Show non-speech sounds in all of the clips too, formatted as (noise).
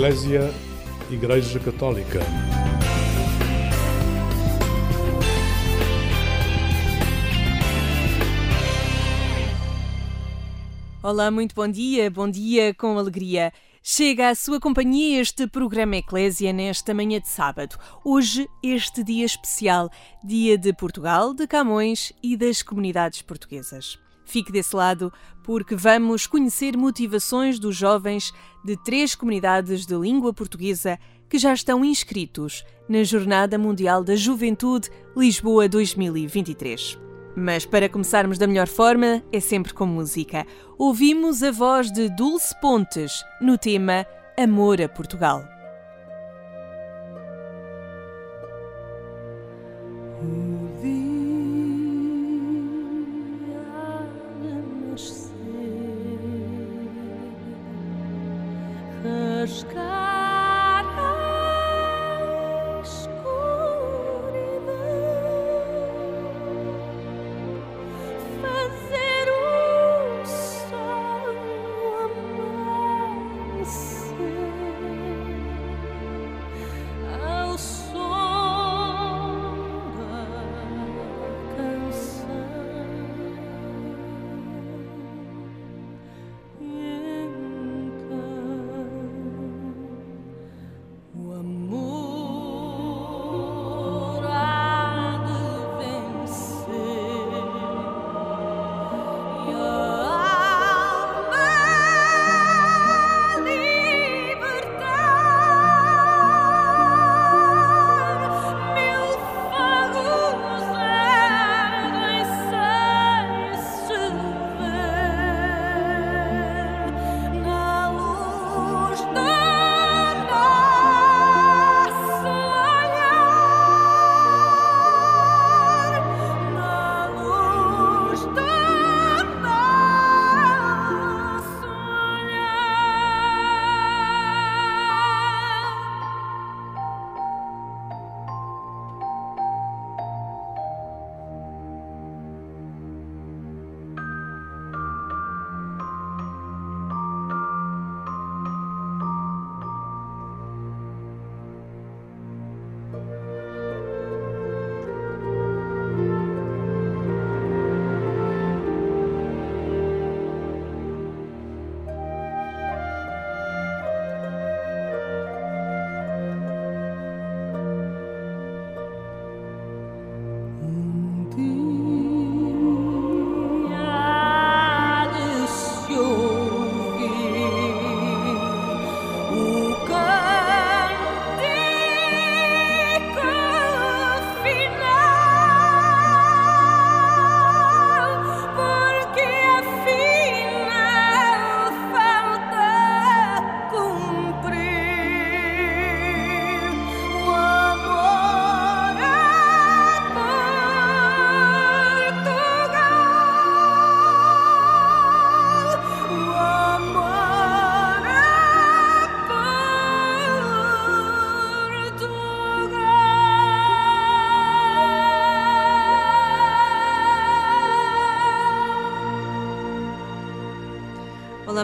Eclésia Igreja Católica. Olá, muito bom dia, bom dia com alegria. Chega à sua companhia este programa Eclésia nesta manhã de sábado. Hoje, este dia especial, dia de Portugal, de Camões e das comunidades portuguesas. Fique desse lado, porque vamos conhecer motivações dos jovens de três comunidades de língua portuguesa que já estão inscritos na Jornada Mundial da Juventude Lisboa 2023. Mas para começarmos da melhor forma, é sempre com música. Ouvimos a voz de Dulce Pontes no tema Amor a Portugal. Olá,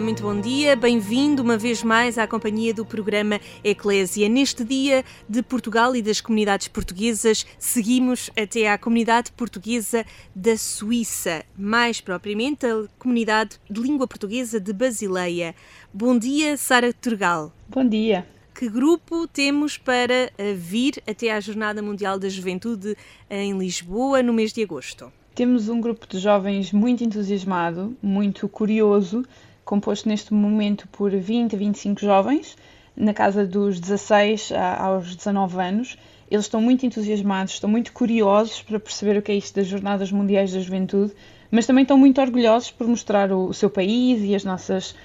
muito bom dia. Bem-vindo uma vez mais à companhia do programa Eclésia. Neste dia de Portugal e das comunidades portuguesas, seguimos até à comunidade portuguesa da Suíça, mais propriamente a comunidade de língua portuguesa de Basileia. Bom dia, Sara Turgal. Bom dia. Que grupo temos para vir até à Jornada Mundial da Juventude em Lisboa no mês de agosto? Temos um grupo de jovens muito entusiasmado, muito curioso composto neste momento por 20 a 25 jovens, na casa dos 16 aos 19 anos. Eles estão muito entusiasmados, estão muito curiosos para perceber o que é isto das Jornadas Mundiais da Juventude, mas também estão muito orgulhosos por mostrar o, o seu país e as nossas,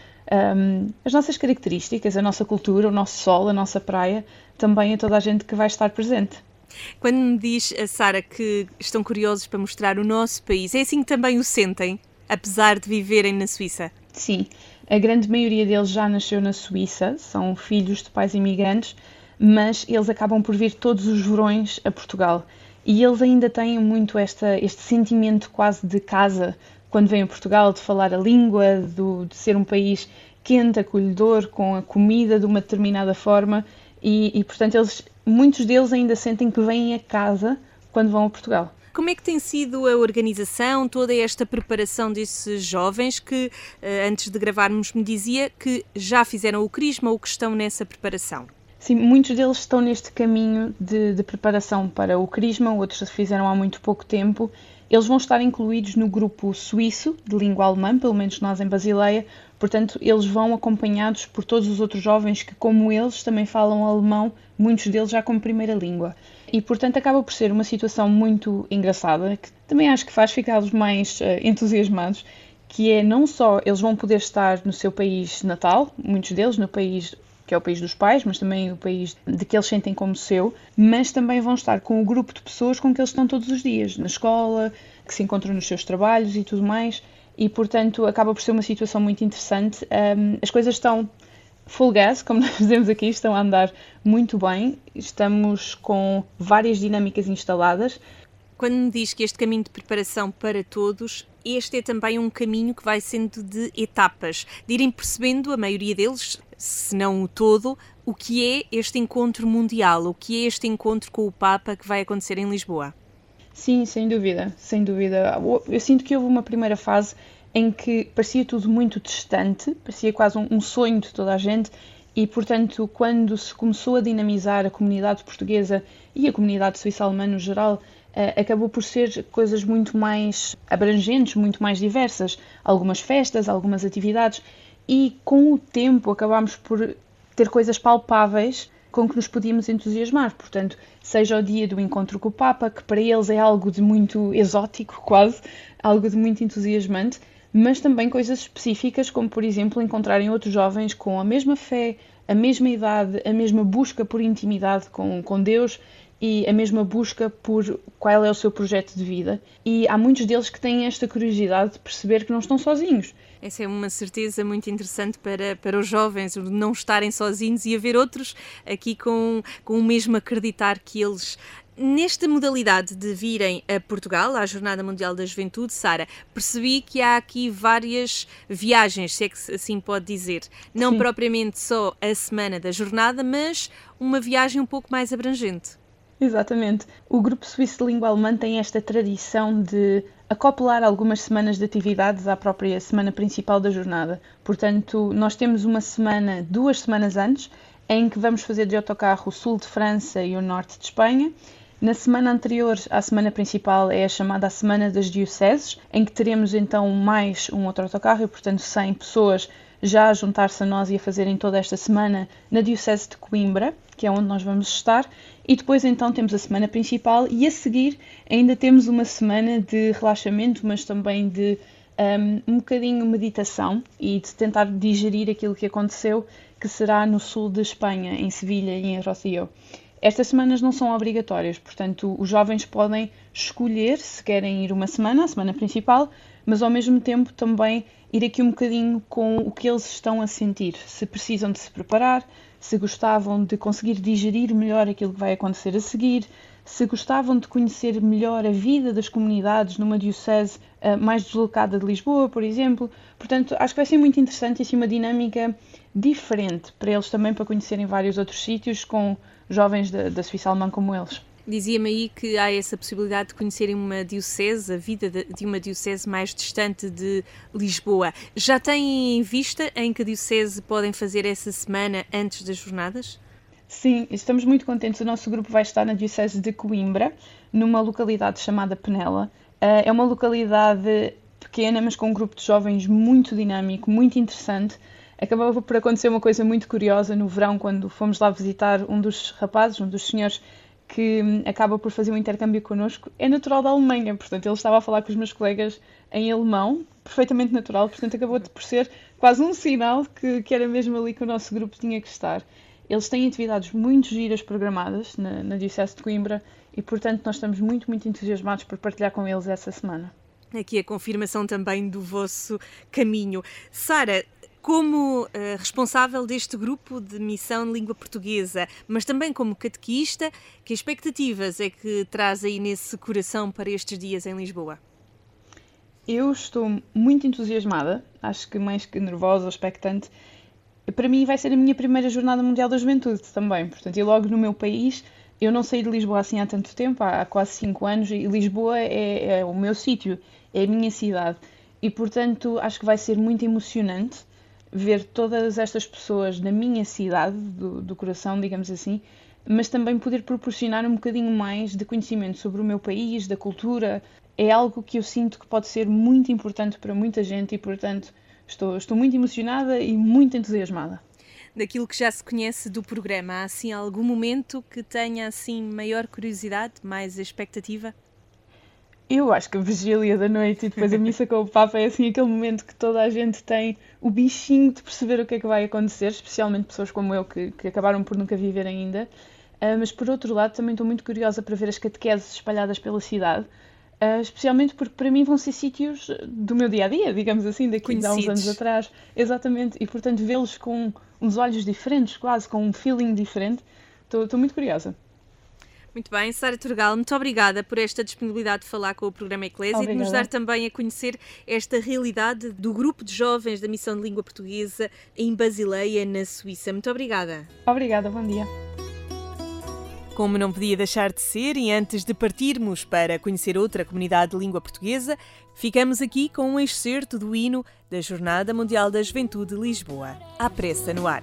um, as nossas características, a nossa cultura, o nosso sol, a nossa praia, também a toda a gente que vai estar presente. Quando me diz a Sara que estão curiosos para mostrar o nosso país, é assim que também o sentem, apesar de viverem na Suíça? Sim, a grande maioria deles já nasceu na Suíça, são filhos de pais imigrantes, mas eles acabam por vir todos os verões a Portugal. E eles ainda têm muito esta, este sentimento quase de casa quando vêm a Portugal, de falar a língua, do, de ser um país quente, acolhedor, com a comida de uma determinada forma e, e portanto, eles, muitos deles ainda sentem que vêm a casa quando vão a Portugal. Como é que tem sido a organização, toda esta preparação desses jovens que, eh, antes de gravarmos, me dizia que já fizeram o Crisma ou que estão nessa preparação? Sim, muitos deles estão neste caminho de, de preparação para o Crisma, outros fizeram há muito pouco tempo. Eles vão estar incluídos no grupo suíço de língua alemã, pelo menos nós em Basileia, portanto, eles vão acompanhados por todos os outros jovens que, como eles, também falam alemão, muitos deles já como primeira língua. E, portanto, acaba por ser uma situação muito engraçada, que também acho que faz ficá-los mais uh, entusiasmados, que é não só eles vão poder estar no seu país natal, muitos deles no país que é o país dos pais, mas também o país de que eles sentem como seu, mas também vão estar com o grupo de pessoas com que eles estão todos os dias, na escola, que se encontram nos seus trabalhos e tudo mais, e portanto acaba por ser uma situação muito interessante. As coisas estão full gas, como (laughs) nós dizemos aqui, estão a andar muito bem. Estamos com várias dinâmicas instaladas. Quando me diz que este caminho de preparação para todos, este é também um caminho que vai sendo de etapas, de irem percebendo, a maioria deles, se não o todo, o que é este encontro mundial, o que é este encontro com o Papa que vai acontecer em Lisboa. Sim, sem dúvida, sem dúvida. Eu sinto que houve uma primeira fase em que parecia tudo muito distante, parecia quase um, um sonho de toda a gente, e portanto, quando se começou a dinamizar a comunidade portuguesa e a comunidade suíça-alemã no geral, uh, acabou por ser coisas muito mais abrangentes, muito mais diversas. Algumas festas, algumas atividades, e com o tempo acabámos por ter coisas palpáveis com que nos podíamos entusiasmar. Portanto, seja o dia do encontro com o Papa, que para eles é algo de muito exótico, quase, algo de muito entusiasmante, mas também coisas específicas, como por exemplo encontrarem outros jovens com a mesma fé, a mesma idade, a mesma busca por intimidade com, com Deus e a mesma busca por qual é o seu projeto de vida. E há muitos deles que têm esta curiosidade de perceber que não estão sozinhos. Essa é uma certeza muito interessante para, para os jovens, não estarem sozinhos e haver outros aqui com, com o mesmo acreditar que eles Nesta modalidade de virem a Portugal, à Jornada Mundial da Juventude, Sara, percebi que há aqui várias viagens, se é que assim pode dizer. Não Sim. propriamente só a semana da jornada, mas uma viagem um pouco mais abrangente. Exatamente. O Grupo Suíço de Língua Alemã tem esta tradição de acoplar algumas semanas de atividades à própria semana principal da jornada. Portanto, nós temos uma semana, duas semanas antes, em que vamos fazer de autocarro o sul de França e o norte de Espanha na semana anterior à semana principal é a chamada Semana das Dioceses, em que teremos então mais um outro autocarro e, portanto, 100 pessoas já a juntar-se a nós e a fazerem toda esta semana na Diocese de Coimbra, que é onde nós vamos estar. E depois então temos a semana principal e a seguir ainda temos uma semana de relaxamento, mas também de um, um bocadinho meditação e de tentar digerir aquilo que aconteceu, que será no sul de Espanha, em Sevilha e em Rocio. Estas semanas não são obrigatórias, portanto, os jovens podem escolher se querem ir uma semana, a semana principal, mas ao mesmo tempo também ir aqui um bocadinho com o que eles estão a sentir, se precisam de se preparar, se gostavam de conseguir digerir melhor aquilo que vai acontecer a seguir, se gostavam de conhecer melhor a vida das comunidades numa diocese uh, mais deslocada de Lisboa, por exemplo. Portanto, acho que vai ser muito interessante e assim, uma dinâmica diferente para eles também, para conhecerem vários outros sítios com jovens da, da Suíça alemã como eles. Dizia-me aí que há essa possibilidade de conhecerem uma diocese, a vida de, uma diocese mais distante de Lisboa. Já têm em vista em que diocese podem fazer essa semana antes das jornadas? Sim, estamos muito contentes. O nosso grupo vai estar na diocese de Coimbra, numa localidade chamada Penela. Eh, é uma localidade pequena, mas com um grupo de jovens muito dinâmico, muito interessante acabava por acontecer uma coisa muito curiosa no verão, quando fomos lá visitar um dos rapazes, um dos senhores que hum, acaba por fazer um intercâmbio connosco, é natural da Alemanha, portanto ele estava a falar com os meus colegas em alemão, perfeitamente natural, portanto acabou por ser quase um sinal que, que era mesmo ali que o nosso grupo tinha que estar. Eles têm atividades muito giras programadas na, na Diocese de Coimbra e, portanto, nós estamos muito, muito entusiasmados por partilhar com eles essa semana. Aqui a confirmação também do vosso caminho. Sara, como uh, responsável deste grupo de missão de língua portuguesa, mas também como catequista, que expectativas é que traz aí nesse coração para estes dias em Lisboa? Eu estou muito entusiasmada, acho que mais que nervosa ou expectante, para mim vai ser a minha primeira Jornada Mundial da Juventude também. Portanto, e logo no meu país, eu não saí de Lisboa assim há tanto tempo, há, quase 5 anos, e Lisboa é, é o meu sítio, é a minha cidade. E portanto, acho que vai ser muito emocionante ver todas estas pessoas na minha cidade, do, do coração, digamos assim, mas também poder proporcionar um bocadinho mais de conhecimento sobre o meu país, da cultura. É algo que eu sinto que pode ser muito importante para muita gente e, portanto, estou, estou muito emocionada e muito entusiasmada. Daquilo que já se conhece do programa, há assim algum momento que tenha assim maior curiosidade, mais expectativa? Eu acho que a vigília da noite e depois a missa com o Papa é assim aquele momento que toda a gente tem o bichinho de perceber o que é que vai acontecer, especialmente pessoas como eu que, que acabaram por nunca viver ainda. Uh, mas por outro lado, também estou muito curiosa para ver as catequeses espalhadas pela cidade, uh, especialmente porque para mim vão ser sítios do meu dia a dia, digamos assim, daqui a uns anos atrás. Exatamente, e portanto vê-los com uns olhos diferentes, quase com um feeling diferente. Estou muito curiosa. Muito bem, Sara Turgal, muito obrigada por esta disponibilidade de falar com o programa Eclésia e de nos dar também a conhecer esta realidade do grupo de jovens da Missão de Língua Portuguesa em Basileia, na Suíça. Muito obrigada. Obrigada, bom dia. Como não podia deixar de ser, e antes de partirmos para conhecer outra comunidade de língua portuguesa, ficamos aqui com um excerto do hino da Jornada Mundial da Juventude de Lisboa. À pressa no ar.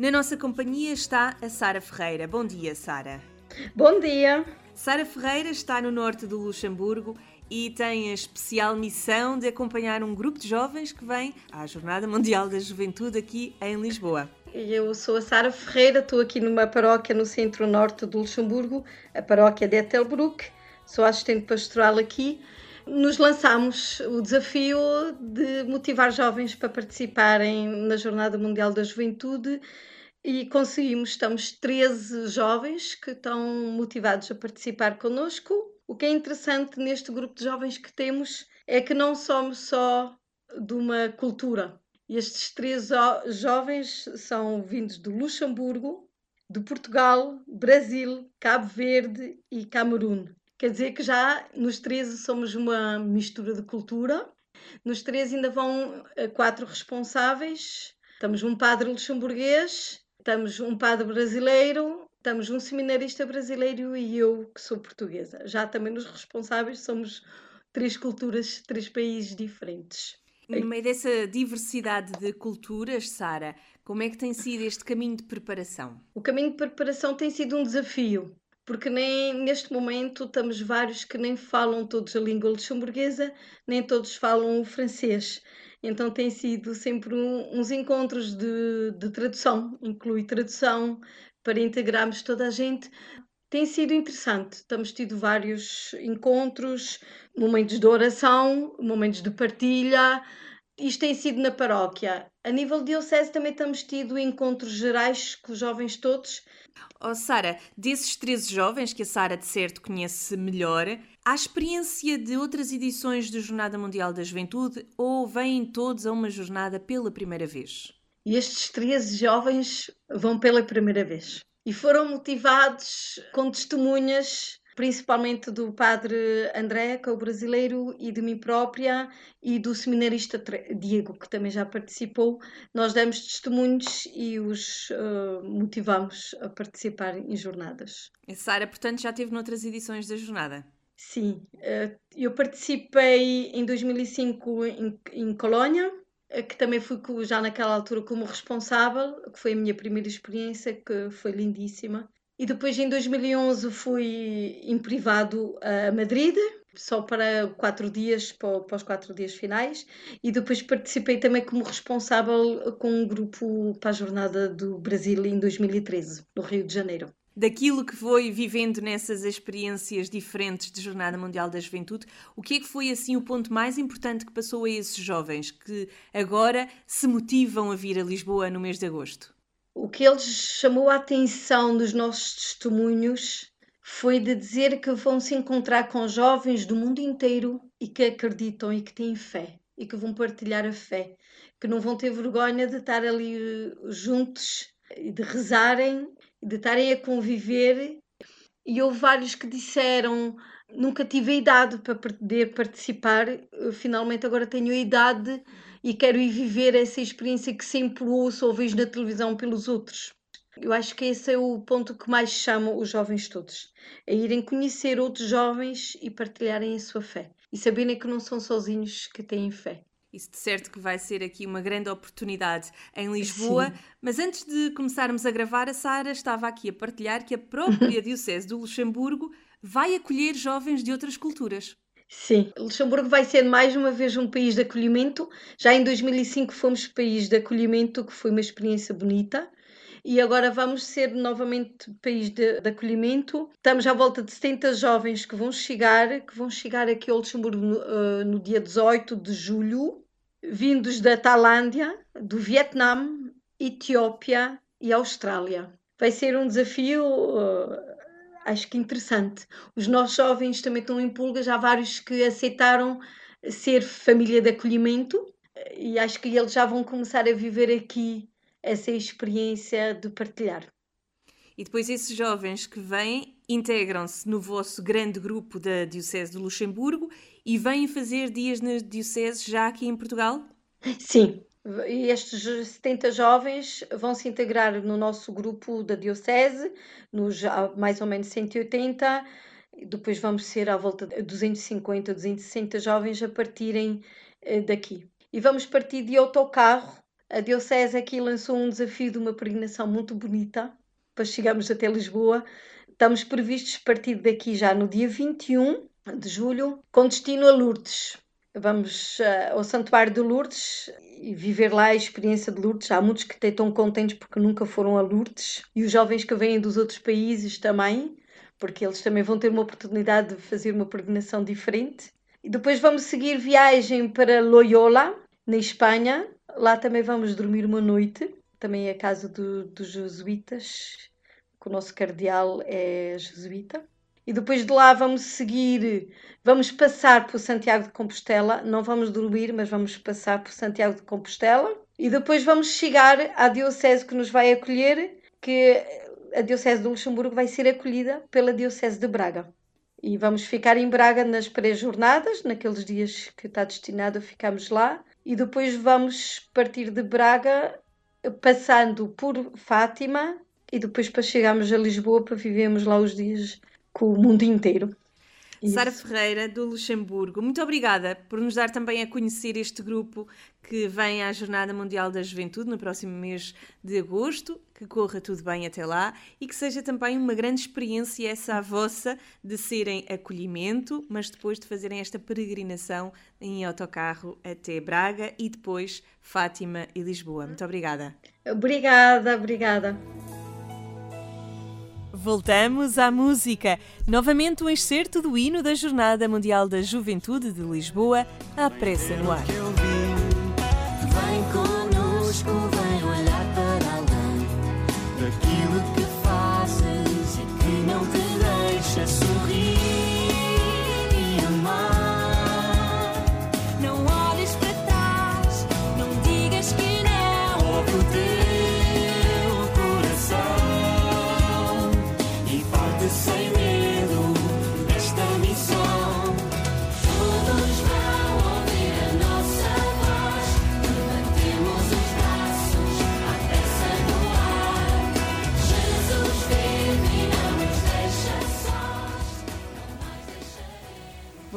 Na nossa companhia está a Sara Ferreira. Bom dia, Sara. Bom dia. Sara Ferreira está no norte do Luxemburgo e tem a especial missão de acompanhar um grupo de jovens que vem à Jornada Mundial da Juventude aqui em Lisboa. Eu sou a Sara Ferreira, estou aqui numa paróquia no centro-norte do Luxemburgo, a paróquia de Ettelbruck. Sou assistente pastoral aqui nos lançámos o desafio de motivar jovens para participarem na Jornada Mundial da Juventude e conseguimos. Estamos 13 jovens que estão motivados a participar connosco. O que é interessante neste grupo de jovens que temos é que não somos só de uma cultura. Estes três jovens são vindos do Luxemburgo, de Portugal, Brasil, Cabo Verde e Camerun. Quer dizer que já nos 13 somos uma mistura de cultura. Nos 13 ainda vão eh, quatro responsáveis. Estamos um padre luxemburguês, estamos um padre brasileiro, estamos um seminarista brasileiro e eu que sou portuguesa. Já também nos responsáveis somos três culturas, três países diferentes. No meio dessa diversidade de culturas, Sara, como é que tem sido este caminho de preparação? O caminho de preparação tem sido um desafio porque nem neste momento estamos vários que nem falam todos a língua luxemburguesa, nem todos falam o francês. Então tem sido sempre um, uns encontros de, de tradução, inclui tradução para integrarmos toda a gente. Tem sido interessante, temos tido vários encontros, momentos de oração, momentos de partilha, isto tem sido na paróquia. A nível de diocese também temos tido encontros gerais com os jovens todos. Oh, Sara, desses 13 jovens que a Sara de certo conhece melhor, há experiência de outras edições da Jornada Mundial da Juventude ou vêm todos a uma jornada pela primeira vez? Estes 13 jovens vão pela primeira vez. E foram motivados com testemunhas principalmente do padre André, que é o brasileiro, e de mim própria, e do seminarista Diego, que também já participou. Nós demos testemunhos e os uh, motivamos a participar em jornadas. Sara, portanto, já teve noutras edições da jornada? Sim, uh, eu participei em 2005 em, em Colônia, uh, que também fui já naquela altura como responsável, que foi a minha primeira experiência, que foi lindíssima E depois em 2011 fui em privado a Madrid, só para quatro dias, para, os quatro dias finais, e depois participei também como responsável com um grupo para a Jornada do Brasil em 2013, no Rio de Janeiro daquilo que foi vivendo nessas experiências diferentes de Jornada Mundial da Juventude, o que é que foi assim o ponto mais importante que passou a esses jovens que agora se motivam a vir a Lisboa no mês de agosto? O que eles chamou a atenção dos nossos testemunhos foi de dizer que vão se encontrar com jovens do mundo inteiro e que acreditam e que têm fé e que vão partilhar a fé, que não vão ter vergonha de estar ali eh, juntos e de rezarem de estarem a conviver. E houve vários que disseram nunca tive idade para poder participar, finalmente agora tenho idade e quero ir viver essa experiência que sempre ouço ou vejo na televisão pelos outros. Eu acho que esse é o ponto que mais chama os jovens todos, a irem conhecer outros jovens e partilharem a sua fé e saberem que não são sozinhos que têm fé. Isso de certo que vai ser aqui uma grande oportunidade em Lisboa. Sim. Mas antes de começarmos a gravar, a Sara estava aqui a partilhar que a própria (laughs) Diocese do Luxemburgo vai acolher jovens de outras culturas. Sim, Luxemburgo vai ser mais uma vez um país de acolhimento. Já em 2005 fomos país de acolhimento, que foi uma experiência bonita. E agora vamos ser novamente país de, de acolhimento. Estamos à volta de 70 jovens que vão chegar, que vão chegar aqui ao Luxemburgo no, uh, no dia 18 de julho vindos da Tailândia, do Vietnã, Etiópia e Austrália. Vai ser um desafio, uh, acho que interessante. Os nossos jovens também estão em pulgas, há vários que aceitaram ser família de acolhimento e acho que eles já vão começar a viver aqui essa experiência de partilhar. E depois esses jovens que vêm integram-se no vosso grande grupo da Diocese de Luxemburgo e vêm fazer dias na Diocese já aqui em Portugal? Sim, e estes 70 jovens vão se integrar no nosso grupo da Diocese, nos mais ou menos 180, depois vamos ser à volta de 250, 260 jovens a partirem eh, daqui. E vamos partir de autocarro. A Diocese aqui lançou um desafio de uma peregrinação muito bonita, para chegarmos até Lisboa. Estamos previstos partir daqui já no dia 21 de julho, com destino a Lourdes. Vamos uh, ao Santuário de Lourdes e viver lá a experiência de Lourdes. Há muitos que estão contentes porque nunca foram a Lourdes e os jovens que vêm dos outros países também, porque eles também vão ter uma oportunidade de fazer uma peregrinação diferente. E depois vamos seguir viagem para Loyola, na Espanha. Lá também vamos dormir uma noite também é a casa do, dos jesuítas, que o nosso cardeal é jesuíta. E depois de lá vamos seguir, vamos passar por Santiago de Compostela, não vamos dormir, mas vamos passar por Santiago de Compostela. E depois vamos chegar à Diocese que nos vai acolher, que a Diocese de Luxemburgo vai ser acolhida pela Diocese de Braga. E vamos ficar em Braga nas pré-jornadas, naqueles dias que está destinado a ficarmos lá. E depois vamos partir de Braga passando por Fátima e depois para chegarmos a Lisboa para vivermos lá os dias com o mundo inteiro. Sara Ferreira, do Luxemburgo, muito obrigada por nos dar também a conhecer este grupo que vem à Jornada Mundial da Juventude no próximo mês de agosto. Que corra tudo bem até lá e que seja também uma grande experiência essa a vossa de serem acolhimento, mas depois de fazerem esta peregrinação em autocarro até Braga e depois Fátima e Lisboa. Muito obrigada. Obrigada, obrigada. Voltamos à música. Novamente o um excerto do hino da Jornada Mundial da Juventude de Lisboa, à pressa no ar.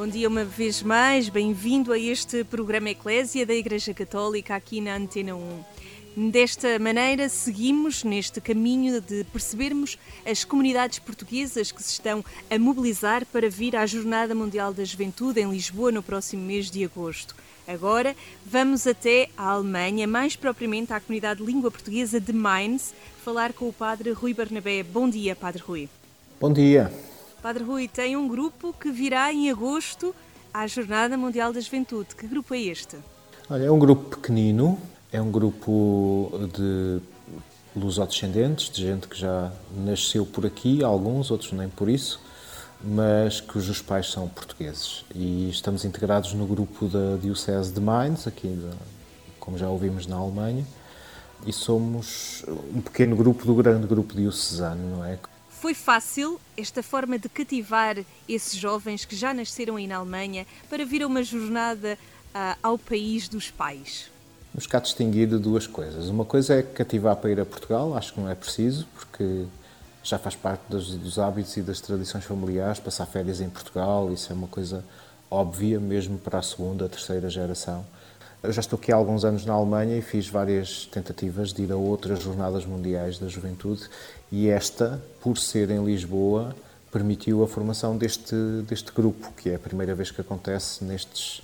Bom dia uma vez mais, bem-vindo a este programa Eclésia da Igreja Católica aqui na Antena 1. Desta maneira, seguimos neste caminho de percebermos as comunidades portuguesas que se estão a mobilizar para vir à Jornada Mundial da Juventude em Lisboa no próximo mês de agosto. Agora vamos até a Alemanha, mais propriamente à comunidade de língua portuguesa de Mainz, falar com o Padre Rui Barnabé. Bom dia, Padre Rui. Bom dia. Padre Rui, tem um grupo que virá em agosto à Jornada Mundial da Juventude. Que grupo é este? Olha, é um grupo pequenino, é um grupo de lusodescendentes, de gente que já nasceu por aqui, alguns, outros nem por isso, mas cujos pais são portugueses. E estamos integrados no grupo da Diocese de Mainz, aqui, como já ouvimos, na Alemanha, e somos um pequeno grupo do grande grupo diocesano, não é? Foi fácil esta forma de cativar esses jovens que já nasceram aí na Alemanha para vir a uma jornada uh, ao país dos pais? Vamos cá distinguir duas coisas. Uma coisa é cativar para ir a Portugal, acho que não é preciso, porque já faz parte dos, dos, hábitos e das tradições familiares, passar férias em Portugal, isso é uma coisa óbvia mesmo para a segunda, terceira geração. Eu já estou aqui há alguns anos na Alemanha e fiz várias tentativas de ir a outras jornadas mundiais da juventude e esta, por ser em Lisboa, permitiu a formação deste, deste grupo, que é a primeira vez que acontece nestes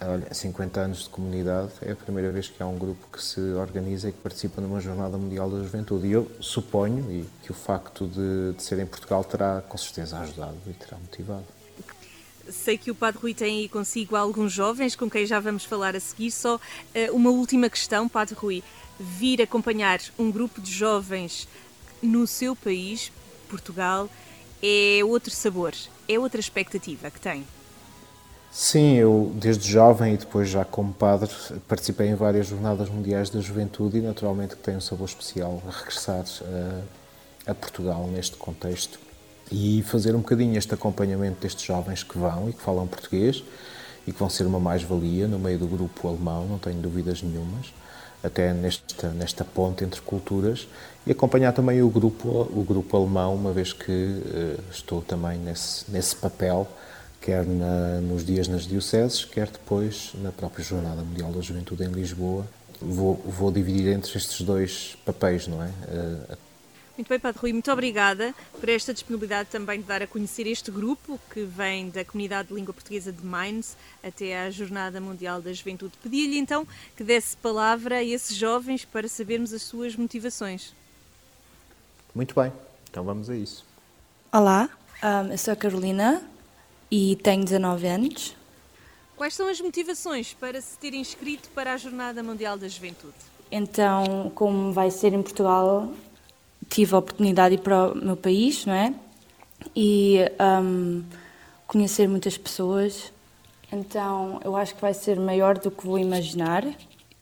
olha, 50 anos de comunidade, é a primeira vez que há um grupo que se organiza e que participa numa Jornada Mundial da Juventude. E eu suponho e que o facto de, de ser em Portugal terá com certeza ajudado e terá motivado. Sei que o Padre Rui tem aí consigo alguns jovens com quem já vamos falar a seguir. Só uh, uma última questão, Padre Rui. Vir acompanhar um grupo de jovens no seu país, Portugal, é outro sabor, é outra expectativa que tem. Sim, eu desde jovem e depois já como padre participei em várias jornadas mundiais da juventude e naturalmente que tem um sabor especial regressar a, a Portugal neste contexto e fazer um bocadinho este acompanhamento destes jovens que vão e que falam português e que vão ser uma mais-valia no meio do grupo alemão, não tenho dúvidas nenhumas, até nesta, nesta ponte entre culturas e acompanhar também o grupo, o grupo alemão, uma vez que uh, estou também nesse, nesse papel quer na, nos dias nas dioceses, quer depois na própria Jornada Mundial da Juventude em Lisboa. Vou, vou dividir entre estes dois papéis, não é? Eh, muito bem, Padre Rui, muito obrigada por esta disponibilidade também de dar a conhecer este grupo que vem da comunidade de língua portuguesa de Mainz até à Jornada Mundial da Juventude. Pedi-lhe então que desse palavra a esses jovens para sabermos as suas motivações. Muito bem, então vamos a isso. Olá, eu sou a Carolina, e tenho 19 anos. Quais são as motivações para se ter inscrito para a Jornada Mundial da Juventude? Então, como vai ser em Portugal, tive a oportunidade de ir para o meu país, não é? E um, conhecer muitas pessoas. Então, eu acho que vai ser maior do que vou imaginar.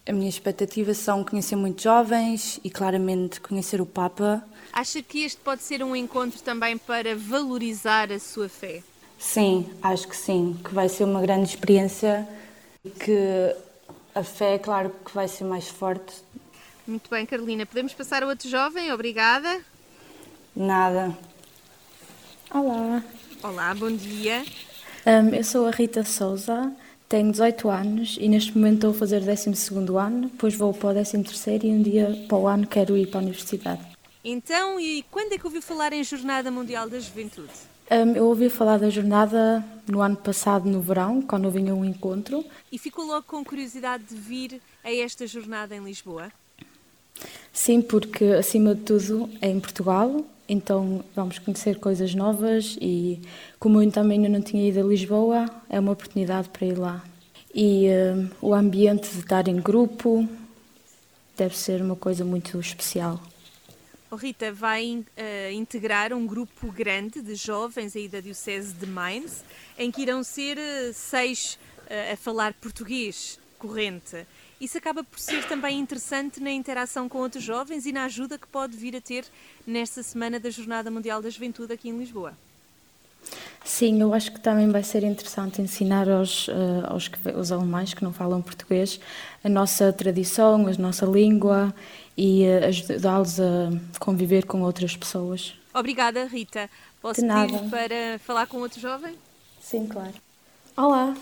A minha expectativa são conhecer muitos jovens e, claramente, conhecer o Papa. Acha que este pode ser um encontro também para valorizar a sua fé? Sim, acho que sim, que vai ser uma grande experiência e que a fé, claro, que vai ser mais forte. Muito bem, Carolina. Podemos passar a outro jovem? Obrigada. Nada. Olá. Olá, bom dia. Um, eu sou a Rita Souza, tenho 18 anos e neste momento estou a fazer o 12 ano, depois vou para o 13 e um dia para o ano quero ir para a universidade. Então, e quando é que ouviu falar em Jornada Mundial da Juventude? Um, eu ouvi falar da jornada no ano passado, no verão, quando eu vinha um encontro. E ficou logo com curiosidade de vir a esta jornada em Lisboa? Sim, porque acima de tudo é em Portugal, então vamos conhecer coisas novas e como eu também não tinha ido a Lisboa, é uma oportunidade para ir lá. E um, o ambiente de estar em grupo deve ser uma coisa muito especial. O Rita vai uh, integrar um grupo grande de jovens aí da Diocese de Mainz, em que irão ser uh, seis uh, a falar português corrente. Isso acaba por ser também interessante na interação com outros jovens e na ajuda que pode vir a ter nesta semana da Jornada Mundial da Juventude aqui em Lisboa. Sim, eu acho que também vai ser interessante ensinar aos, aos, aos alemães que não falam português a nossa tradição, a nossa língua e eh, ajudá-los a conviver com outras pessoas. Obrigada, Rita. Posso pedir para falar com outro jovem? Sim, claro. Olá,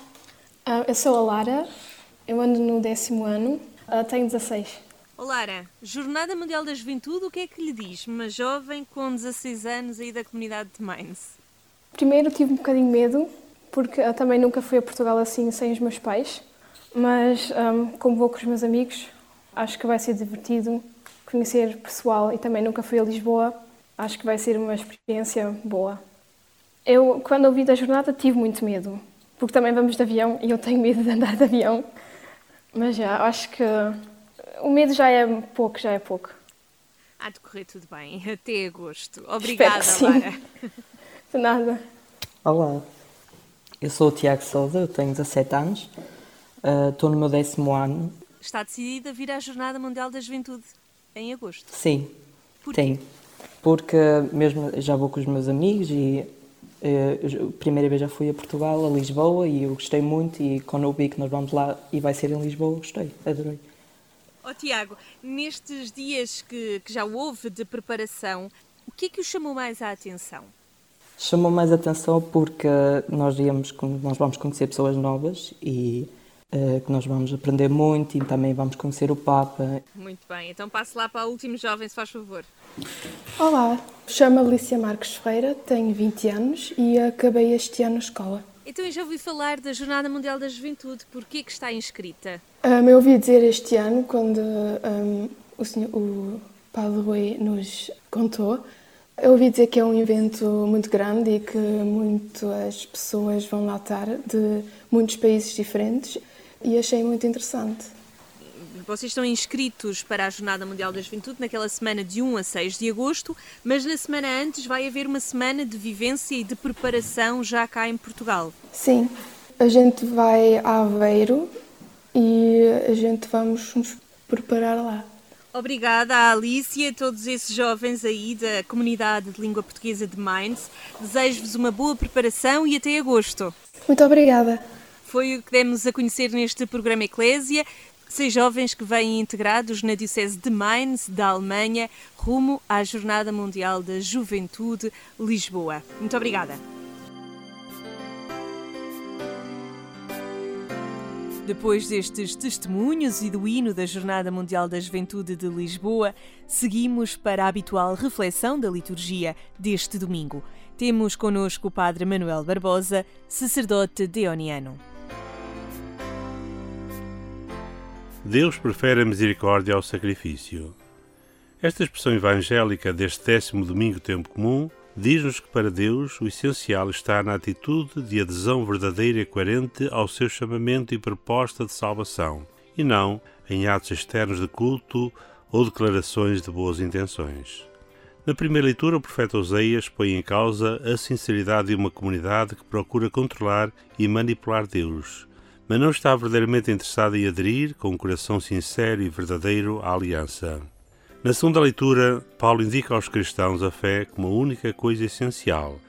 ah, eu sou a Lara, eu ando no décimo ano, tenho 16. Lara, Jornada Mundial da Juventude, o que é que lhe diz uma jovem com 16 anos aí da comunidade de Mainz? Primeiro tive um bocadinho medo, porque também nunca fui a Portugal assim sem os meus pais, mas um, como vou com os meus amigos, acho que vai ser divertido conhecer pessoal e também nunca fui a Lisboa, acho que vai ser uma experiência boa. Eu, quando ouvi da jornada, tive muito medo, porque também vamos de avião e eu tenho medo de andar de avião, mas já, acho que o medo já é pouco, já é pouco. Há de correr tudo bem, (laughs) até agosto. Obrigada. Lara. (laughs) De nada. Olá, eu sou o Tiago Souza, eu tenho 17 anos, uh, estou no meu décimo ano. Está decidida a vir à Jornada Mundial da Juventude em agosto? Sim, Por tenho. Porque mesmo já vou com os meus amigos e uh, a primeira vez já fui a Portugal, a Lisboa, e eu gostei muito e quando eu vi que nós vamos lá e vai ser em Lisboa, gostei, adorei. Ó oh, Tiago, nestes dias que, que já houve de preparação, o que é que o chamou mais a atenção? Chamou mais a atenção porque nós, íamos, nós vamos conhecer pessoas novas e que nós vamos aprender muito e também vamos conhecer o Papa. Muito bem, então passe lá para o último jovem, se faz favor. Olá, chamo Alicia Marques Ferreira, tenho 20 aanos e acabei este ano a escola. Então eu já ouvi falar da Jornada Mundial da Juventude, por que que está inscrita? Um, eu ouvi dizer este ano, quando um, o, senhor, o Padre Rui nos contou, eu ouvi dizer que é um evento muito grande e que muitas pessoas vão lá estar de muitos países diferentes e achei muito interessante. Vocês estão inscritos para a Jornada Mundial da Juventude naquela semana de 1 a 6 de agosto, mas na semana antes vai haver uma semana de vivência e de preparação já cá em Portugal. Sim, a gente vai a Aveiro e a gente vamos nos preparar lá. Obrigada à Alice e a todos esses jovens aí da comunidade de língua portuguesa de Mainz. Desejo-vos uma boa preparação e até agosto. Muito obrigada. Foi o que demos a conhecer neste programa Eclésia. Seis jovens que vêm integrados na Diocese de Mainz, da Alemanha, rumo à Jornada Mundial da Juventude Lisboa. Muito obrigada. Depois destes testemunhos e do hino da Jornada Mundial da Juventude de Lisboa, seguimos para a habitual reflexão da liturgia deste domingo. Temos connosco o Padre Manuel Barbosa, sacerdote deoniano. Deus prefere a misericórdia ao sacrifício. Esta expressão evangélica deste décimo domingo tempo comum diz-nos que para Deus o essencial está na atitude de adesão verdadeira e coerente ao seu chamamento e proposta de salvação, e não em atos externos de culto ou declarações de boas intenções. Na primeira leitura, o profeta Oseias põe em causa a sinceridade de uma comunidade que procura controlar e manipular Deus, mas não está verdadeiramente interessada em aderir com um coração sincero e verdadeiro à aliança. Na segunda leitura, Paulo indica aos cristãos a fé como a única coisa essencial,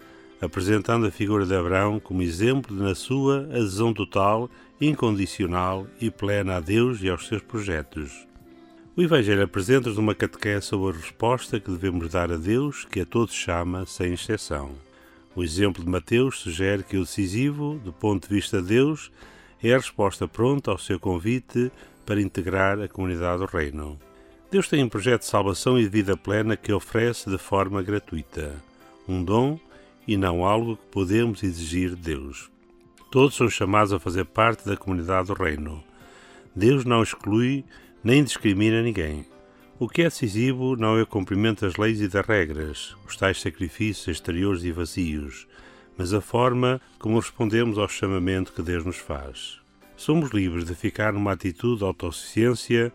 apresentando a figura de Abraão como exemplo de, na sua adesão total, incondicional e plena a Deus e aos seus projetos. O Evangelho apresenta-nos uma catequese sobre a resposta que devemos dar a Deus, que a todos chama, sem exceção. O exemplo de Mateus sugere que o decisivo, do ponto de vista de Deus, é a resposta pronta ao seu convite para integrar a comunidade do Reino. Deus tem um projeto de salvação e de vida plena que oferece de forma gratuita, um dom e não algo que podemos exigir de Deus. Todos são chamados a fazer parte da comunidade do Reino. Deus não exclui nem discrimina ninguém. O que é decisivo não é o cumprimento das leis e das regras, os tais sacrifícios exteriores e vazios, mas a forma como respondemos ao chamamento que Deus nos faz. Somos livres de ficar numa atitude de autossuficiência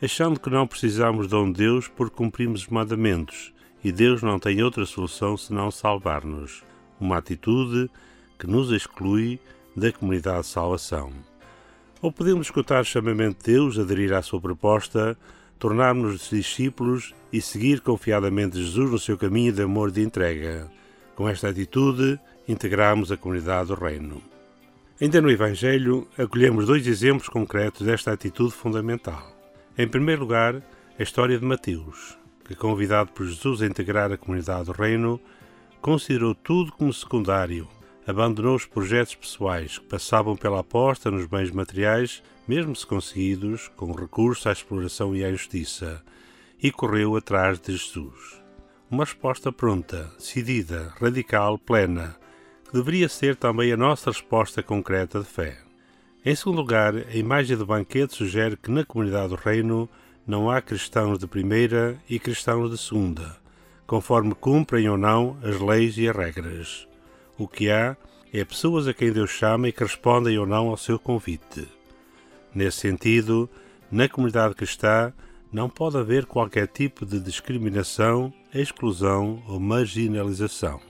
achando que não precisamos de um Deus porque cumprimos os mandamentos e Deus não tem outra solução senão salvar-nos. Uma atitude que nos exclui da comunidade de salvação. Ou podemos escutar o chamamento de Deus, aderir à sua proposta, tornarmos-nos discípulos e seguir confiadamente Jesus no seu caminho de amor e de entrega. Com esta atitude, integramos a comunidade do Reino. Ainda no Evangelho, acolhemos dois exemplos concretos desta atitude fundamental. Em primeiro lugar, a história de Mateus, que, convidado por Jesus a integrar a comunidade do Reino, considerou tudo como secundário, abandonou os projetos pessoais que passavam pela aposta nos bens materiais, mesmo se conseguidos, com recurso à exploração e à justiça, e correu atrás de Jesus. Uma resposta pronta, decidida, radical, plena, que deveria ser também a nossa resposta concreta de fé. Em segundo lugar, a imagem do banquete sugere que na comunidade do reino não há cristãos de primeira e cristãos de segunda, conforme cumprem ou não as leis e as regras. O que há é pessoas a quem Deus chama e que respondem ou não ao seu convite. Nesse sentido, na comunidade cristã não pode haver qualquer tipo de discriminação, exclusão ou marginalização.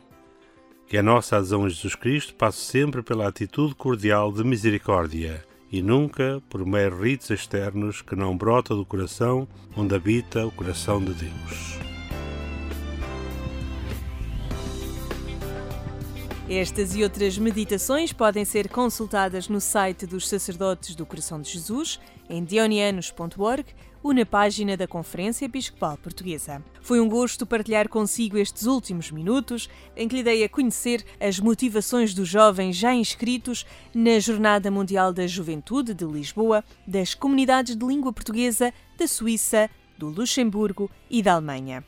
Que a nossa adesão a Jesus Cristo passe sempre pela atitude cordial de misericórdia e nunca por meros ritos externos que não brotam do coração onde habita o coração de Deus. Estas e outras meditações podem ser consultadas no site dos Sacerdotes do Coração de Jesus, em dionianos.org ou na página da Conferência Episcopal Portuguesa. Foi um gosto partilhar consigo estes últimos minutos, em que lhe dei a conhecer as motivações dos jovens já inscritos na Jornada Mundial da Juventude de Lisboa, das comunidades de língua portuguesa da Suíça, do Luxemburgo e da Alemanha.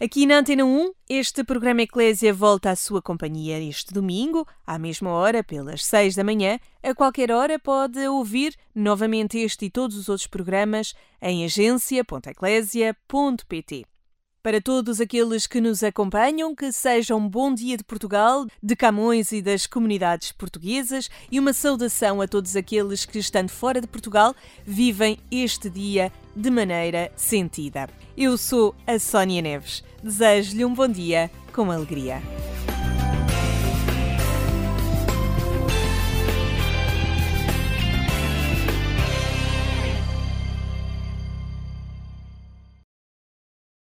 Aqui na Antena 1, este programa Eclésia volta à sua companhia este domingo, à mesma hora, pelas 6 da manhã. A qualquer hora pode ouvir novamente este e todos os outros programas em agência.eclésia.pt. Para todos aqueles que nos acompanham, que seja um bom dia de Portugal, de Camões e das comunidades portuguesas e uma saudação a todos aqueles que, estando fora de Portugal, vivem este dia de maneira sentida. Eu sou a Sónia Neves. Desejo-lhe um bom dia com alegria.